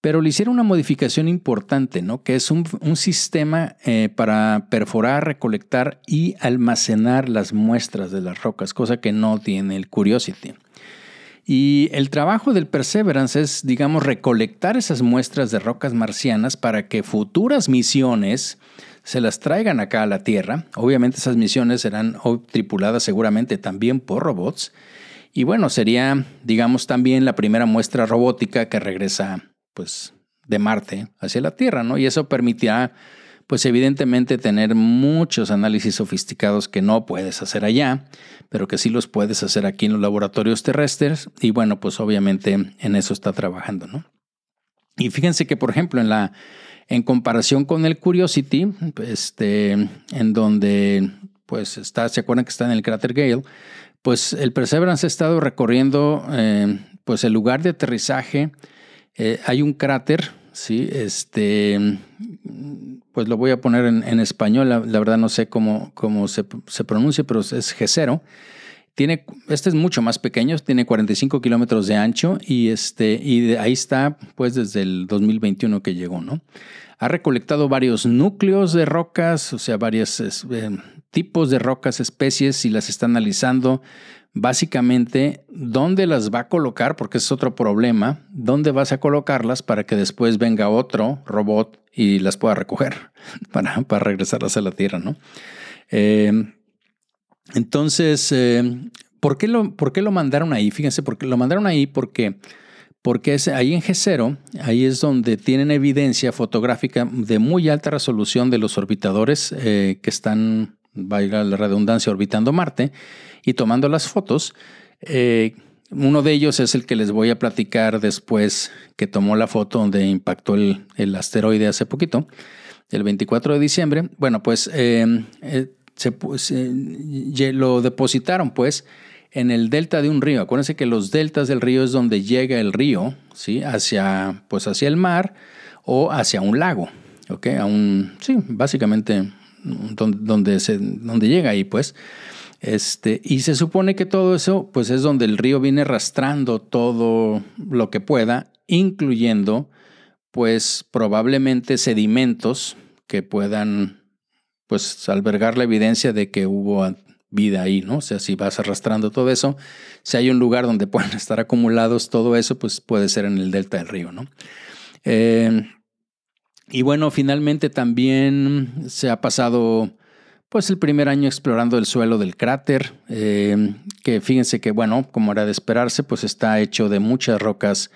pero le hicieron una modificación importante. Que es un, sistema eh, para perforar, recolectar y almacenar las muestras de las rocas, cosa que no tiene el Curiosity. Y el trabajo del Perseverance es, digamos, recolectar esas muestras de rocas marcianas para que futuras misiones se las traigan acá a la Tierra. Obviamente esas misiones serán tripuladas seguramente también por robots. Y bueno, sería, digamos, también la primera muestra robótica que regresa pues, de Marte hacia la Tierra, ¿no? Y eso permitirá, pues evidentemente, tener muchos análisis sofisticados que no puedes hacer allá, pero que sí los puedes hacer aquí en los laboratorios terrestres. Y bueno, pues obviamente en eso está trabajando, ¿no? Y fíjense que, por ejemplo, en la en comparación con el Curiosity, este, en donde pues está, se acuerdan que está en el cráter Gale, pues el Perseverance ha estado recorriendo eh, pues el lugar de aterrizaje eh, hay un cráter, ¿sí? Este, pues lo voy a poner en, español, la, verdad no sé cómo, cómo se, pronuncia, pero es G0. Tiene, este es mucho más pequeño, tiene 45 kilómetros de ancho y, este, y ahí está pues desde el 2021 que llegó, ¿no? Ha recolectado varios núcleos de rocas, o sea, varios eh, tipos de rocas, especies y las está analizando básicamente dónde las va a colocar, porque es otro problema, dónde vas a colocarlas para que después venga otro robot y las pueda recoger para, para regresarlas a la Tierra, ¿no? Eh, entonces, eh, ¿por, qué lo, ¿por qué lo mandaron ahí? Fíjense, porque lo mandaron ahí porque porque es ahí en G0, ahí es donde tienen evidencia fotográfica de muy alta resolución de los orbitadores eh, que están, valga la redundancia, orbitando Marte y tomando las fotos. Eh, uno de ellos es el que les voy a platicar después, que tomó la foto donde impactó el, asteroide hace poquito, el 24 de diciembre. Bueno, pues eh, se, lo depositaron pues en el delta de un río. Acuérdense que los deltas del río es donde llega el río, ¿sí? Hacia, pues hacia el mar o hacia un lago, ¿ok? Un, sí, básicamente donde, donde, se, donde llega ahí, pues. Este, y se supone que todo eso, pues es donde el río viene arrastrando todo lo que pueda, incluyendo, pues probablemente sedimentos que puedan, pues albergar la evidencia de que hubo vida ahí, ¿no? O sea, si vas arrastrando todo eso, si hay un lugar donde pueden estar acumulados todo eso, pues puede ser en el delta del río, ¿no? Eh, y bueno, finalmente también se ha pasado pues el primer año explorando el suelo del cráter, eh, que fíjense que bueno, como era de esperarse, pues está hecho de muchas rocas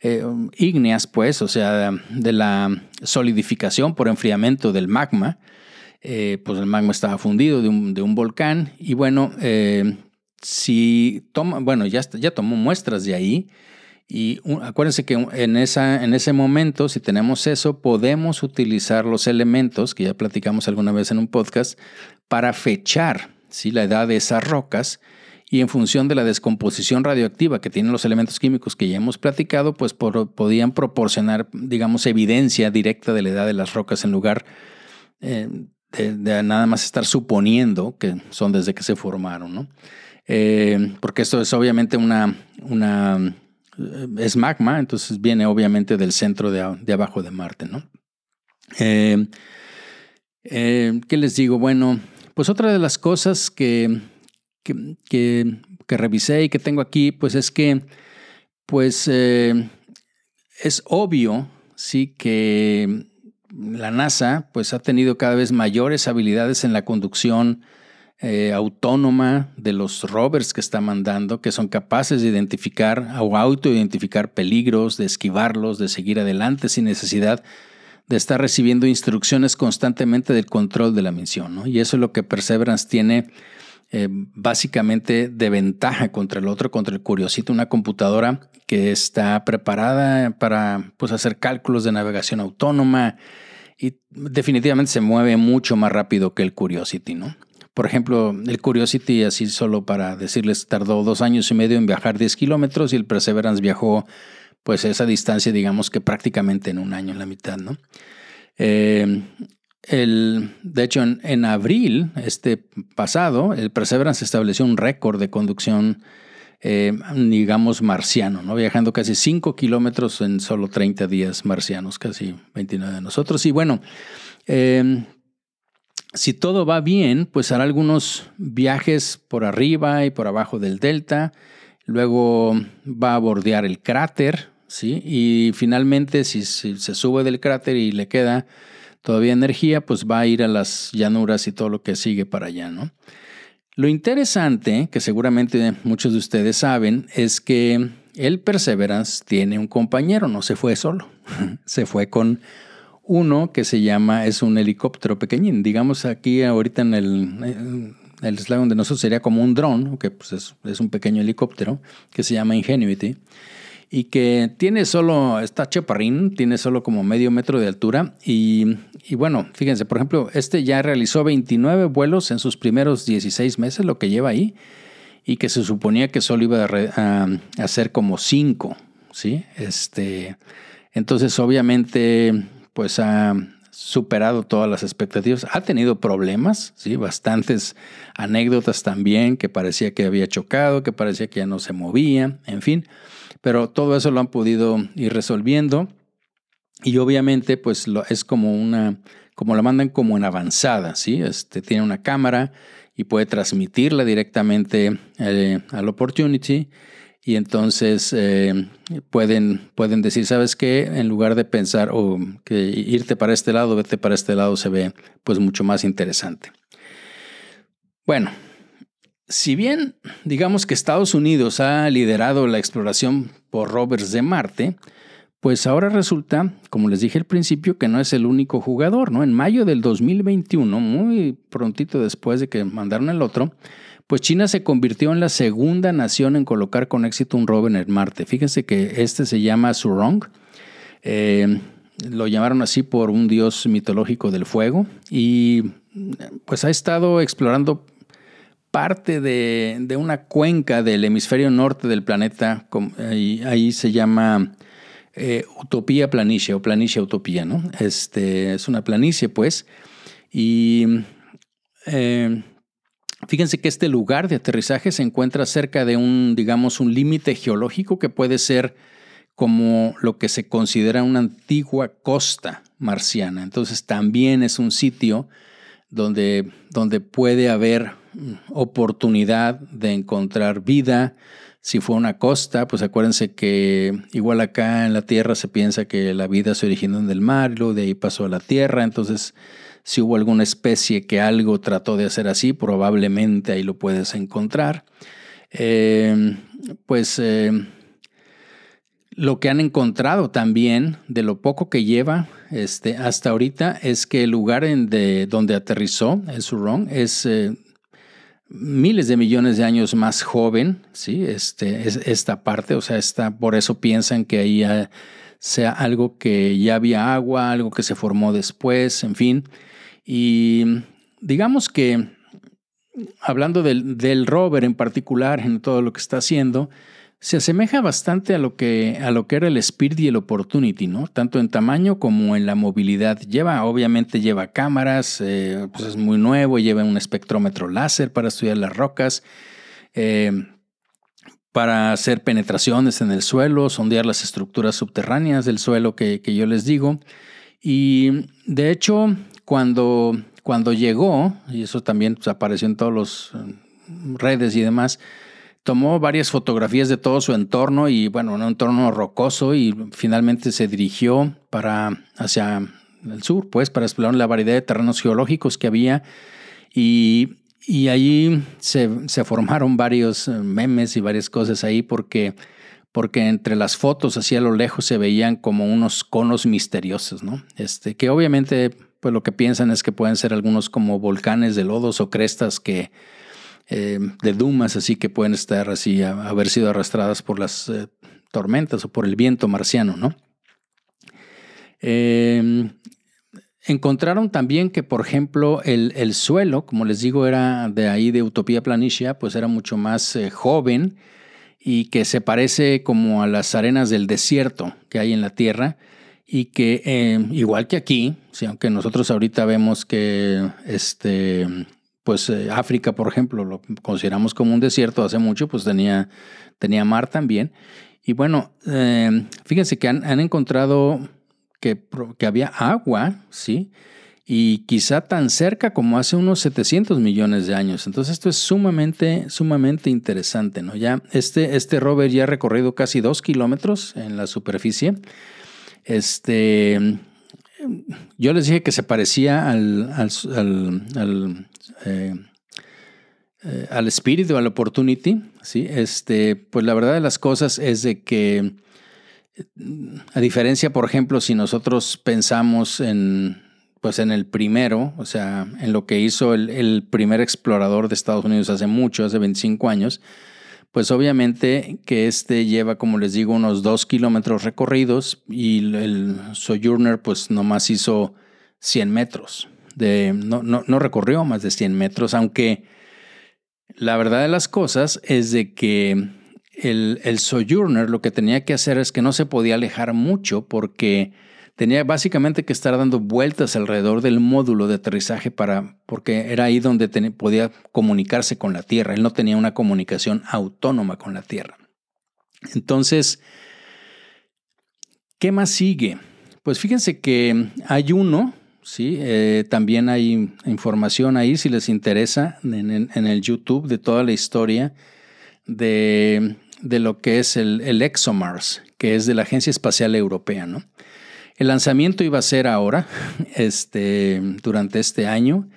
eh, ígneas, pues, o sea, de la solidificación por enfriamiento del magma. Eh, pues el magma estaba fundido de un, volcán y bueno, si toma, bueno, ya, ya tomó muestras de ahí y acuérdense que en, esa, en ese momento, si tenemos eso, podemos utilizar los elementos, que ya platicamos alguna vez en un podcast, para fechar ¿sí? la edad de esas rocas y en función de la descomposición radioactiva que tienen los elementos químicos que ya hemos platicado, pues podían proporcionar, digamos, evidencia directa de la edad de las rocas en lugar eh, de, nada más estar suponiendo que son desde que se formaron, ¿no? Eh, porque esto es obviamente una, una, es magma, entonces viene obviamente del centro de, abajo de Marte, ¿no? Eh, ¿Qué les digo? Bueno, pues otra de las cosas que, que, que, revisé y que tengo aquí, pues es que, pues es obvio, sí, que la NASA pues ha tenido cada vez mayores habilidades en la conducción eh, autónoma de los rovers que está mandando, que son capaces de identificar o autoidentificar peligros, de esquivarlos, de seguir adelante sin necesidad de estar recibiendo instrucciones constantemente del control de la misión. Y eso es lo que Perseverance tiene eh, básicamente de ventaja contra el otro, contra el Curiosity, una computadora que está preparada para pues, hacer cálculos de navegación autónoma y definitivamente se mueve mucho más rápido que el Curiosity, ¿no? Por ejemplo, el Curiosity, así solo para decirles, tardó dos años y medio en viajar 10 kilómetros y el Perseverance viajó pues esa distancia, digamos que prácticamente en un año, en la mitad, ¿no? Eh, el, de hecho, en, abril este pasado, el Perseverance estableció un récord de conducción, eh, digamos, marciano, ¿no? viajando casi 5 kilómetros en solo 30 días marcianos, casi 29 de nosotros. Y bueno, em, si todo va bien, pues hará algunos viajes por arriba y por abajo del delta, luego va a bordear el cráter, ¿sí? Y finalmente, si se sube del cráter y le queda todavía energía, pues va a ir a las llanuras y todo lo que sigue para allá, ¿no? Lo interesante, que seguramente muchos de ustedes saben, es que el Perseverance tiene un compañero, no se fue solo, se fue con uno que se llama, es un helicóptero pequeñín, digamos aquí ahorita en el, el slide de nosotros sería como un dron, que pues es, un pequeño helicóptero que se llama Ingenuity y que tiene solo, está chaparrín, tiene solo como medio metro de altura y, bueno, fíjense, por ejemplo, este ya realizó 29 vuelos en sus primeros 16 meses, lo que lleva ahí, y que se suponía que solo iba a, hacer como 5, ¿sí? Este, entonces, obviamente, pues ha superado todas las expectativas. Ha tenido problemas, ¿sí? bastantes anécdotas también, que parecía que había chocado, que parecía que ya no se movía, en fin. Pero todo eso lo han podido ir resolviendo y obviamente pues lo, es como una, como la mandan como en avanzada, ¿sí? Este, tiene una cámara y puede transmitirla directamente eh, al Opportunity y entonces eh, pueden, pueden decir, ¿sabes qué? En lugar de pensar o que irte para este lado, vete para este lado, se ve pues mucho más interesante. Bueno, si bien digamos que Estados Unidos ha liderado la exploración por rovers de Marte, pues ahora resulta, como les dije al principio, que no es el único jugador, ¿no? En mayo del 2021, muy prontito después de que mandaron el otro, pues China se convirtió en la segunda nación en colocar con éxito un rover en Marte. Fíjense que este se llama Surong. Eh, lo llamaron así por un dios mitológico del fuego y pues ha estado explorando parte de, una cuenca del hemisferio norte del planeta, ahí, ahí se llama eh, Utopía Planicie o Planicie Utopía, ¿no? Este, es una planicie, pues, y eh, fíjense que este lugar de aterrizaje se encuentra cerca de un, digamos, un límite geológico que puede ser como lo que se considera una antigua costa marciana. Entonces también es un sitio donde, donde puede haber oportunidad de encontrar vida. Si fue una costa, pues acuérdense que igual acá en la Tierra se piensa que la vida se originó en el mar y luego de ahí pasó a la Tierra. Entonces, si hubo alguna especie que algo trató de hacer así, probablemente ahí lo puedes encontrar. Eh, pues eh, lo que han encontrado también de lo poco que lleva este, hasta ahorita es que el lugar en de, donde aterrizó el Surrón es eh, miles de millones de años más joven, ¿sí? Este, es, esta parte, o sea, está, por eso piensan que ahí sea algo que ya había agua, algo que se formó después, en fin. Y digamos que, hablando del, del rover en particular, en todo lo que está haciendo, se asemeja bastante a lo que, a lo que era el Spirit y el Opportunity, ¿no? Tanto en tamaño como en la movilidad. Lleva, obviamente lleva cámaras, eh, pues es muy nuevo, lleva un espectrómetro láser para estudiar las rocas, eh, para hacer penetraciones en el suelo, sondear las estructuras subterráneas del suelo que, yo les digo. Y de hecho, cuando, cuando llegó, y eso también pues, apareció en todas las eh, redes y demás, tomó varias fotografías de todo su entorno y bueno, un entorno rocoso y finalmente se dirigió para hacia el sur, pues para explorar la variedad de terrenos geológicos que había y, y allí se, formaron varios eh, memes y varias cosas ahí porque, porque entre las fotos hacia lo lejos se veían como unos conos misteriosos, ¿no? Este, que obviamente pues lo que piensan es que pueden ser algunos como volcanes de lodos o crestas que eh, de dumas así que pueden estar así, haber sido arrastradas por las eh, tormentas o por el viento marciano, ¿no? Em, encontraron también que, por ejemplo, el, suelo, como les digo, era de ahí de Utopía Planitia, pues era mucho más eh, joven y que se parece como a las arenas del desierto que hay en la Tierra y que em, igual que aquí, aunque nosotros ahorita vemos que este, pues eh, África, por ejemplo, lo consideramos como un desierto hace mucho, pues tenía, tenía mar también. Y bueno, eh, fíjense que han, encontrado que, que, había agua, ¿sí? Y quizá tan cerca como hace unos 700 millones de años. Entonces esto es sumamente, sumamente interesante, ¿no? Ya este, este rover ya ha recorrido casi dos kilómetros en la superficie. Este, yo les dije que se parecía al, al, eh, eh, al espíritu, al opportunity, ¿sí? Este, pues la verdad de las cosas es de que, a diferencia, por ejemplo, si nosotros pensamos en, pues en el primero, o sea, en lo que hizo el, el primer explorador de Estados Unidos hace mucho, hace 25 años, pues obviamente que este lleva, como les digo, unos dos kilómetros recorridos y el Sojourner pues nomás hizo 100 metros. De, no, no, recorrió más de 100 metros, aunque la verdad de las cosas es de que el, el Sojourner lo que tenía que hacer es que no se podía alejar mucho porque tenía básicamente que estar dando vueltas alrededor del módulo de aterrizaje para, porque era ahí donde podía comunicarse con la Tierra. Él no tenía una comunicación autónoma con la Tierra. Entonces, ¿qué más sigue? Pues fíjense que hay uno, ¿sí? Eh, también hay información ahí, si les interesa, en, el YouTube de toda la historia de, lo que es el, el ExoMars, que es de la Agencia Espacial Europea, ¿no? El lanzamiento iba a ser ahora, este, durante este año.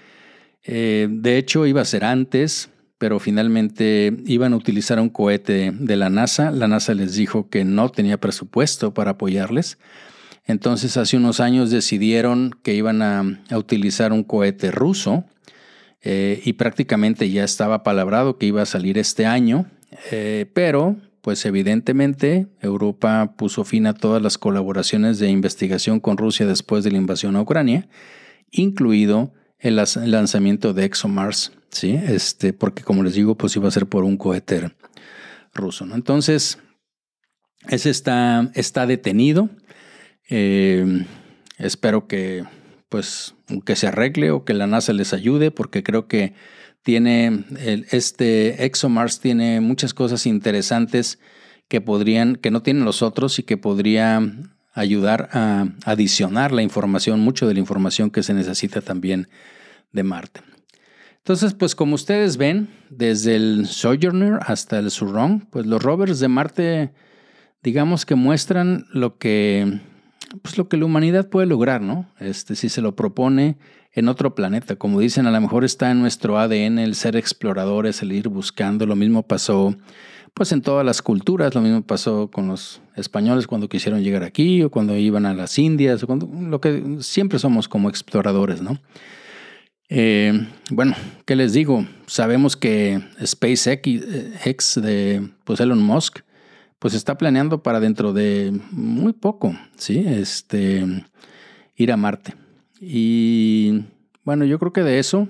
Eh, de hecho, iba a ser antes, pero finalmente iban a utilizar un cohete de la NASA. La NASA les dijo que no tenía presupuesto para apoyarles. Entonces hace unos años decidieron que iban a, utilizar un cohete ruso eh, y prácticamente ya estaba palabrado que iba a salir este año, eh, pero pues evidentemente Europa puso fin a todas las colaboraciones de investigación con Rusia después de la invasión a Ucrania, incluido el lanzamiento de ExoMars, ¿sí? Este, porque como les digo, pues iba a ser por un cohete ruso, ¿no? Entonces, ese está, está detenido. Eh, espero que, pues, que se arregle o que la NASA les ayude, porque creo que tiene, este ExoMars tiene muchas cosas interesantes que podrían, que no tienen los otros y que podría ayudar a adicionar la información, mucho de la información que se necesita también de Marte. Entonces, pues como ustedes ven, desde el Sojourner hasta el Surrong, pues los rovers de Marte, digamos que muestran lo que, pues lo que la humanidad puede lograr, ¿no? Este, si se lo propone en otro planeta. Como dicen, a lo mejor está en nuestro ADN el ser exploradores, el ir buscando. Lo mismo pasó pues en todas las culturas, lo mismo pasó con los españoles cuando quisieron llegar aquí o cuando iban a las Indias, o cuando, lo que siempre somos como exploradores, ¿no? Eh, bueno, ¿qué les digo? Sabemos que SpaceX de pues Elon Musk pues está planeando para dentro de muy poco, ¿sí? Este, ir a Marte. Y bueno, yo creo que de eso,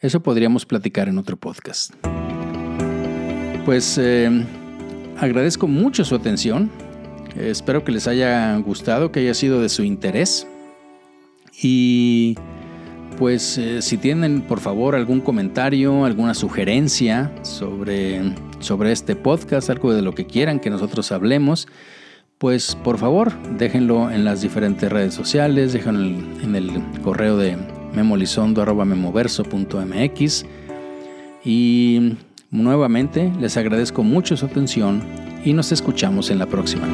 eso podríamos platicar en otro podcast. Pues eh, agradezco mucho su atención. espero que les haya gustado, que haya sido de su interés. Y pues eh, si tienen por favor algún comentario, alguna sugerencia sobre, sobre este podcast, algo de lo que quieran que nosotros hablemos, pues por favor déjenlo en las diferentes redes sociales, déjenlo en el correo de memolizondo.memoverso.mx y Nuevamente les agradezco mucho su atención y nos escuchamos en la próxima.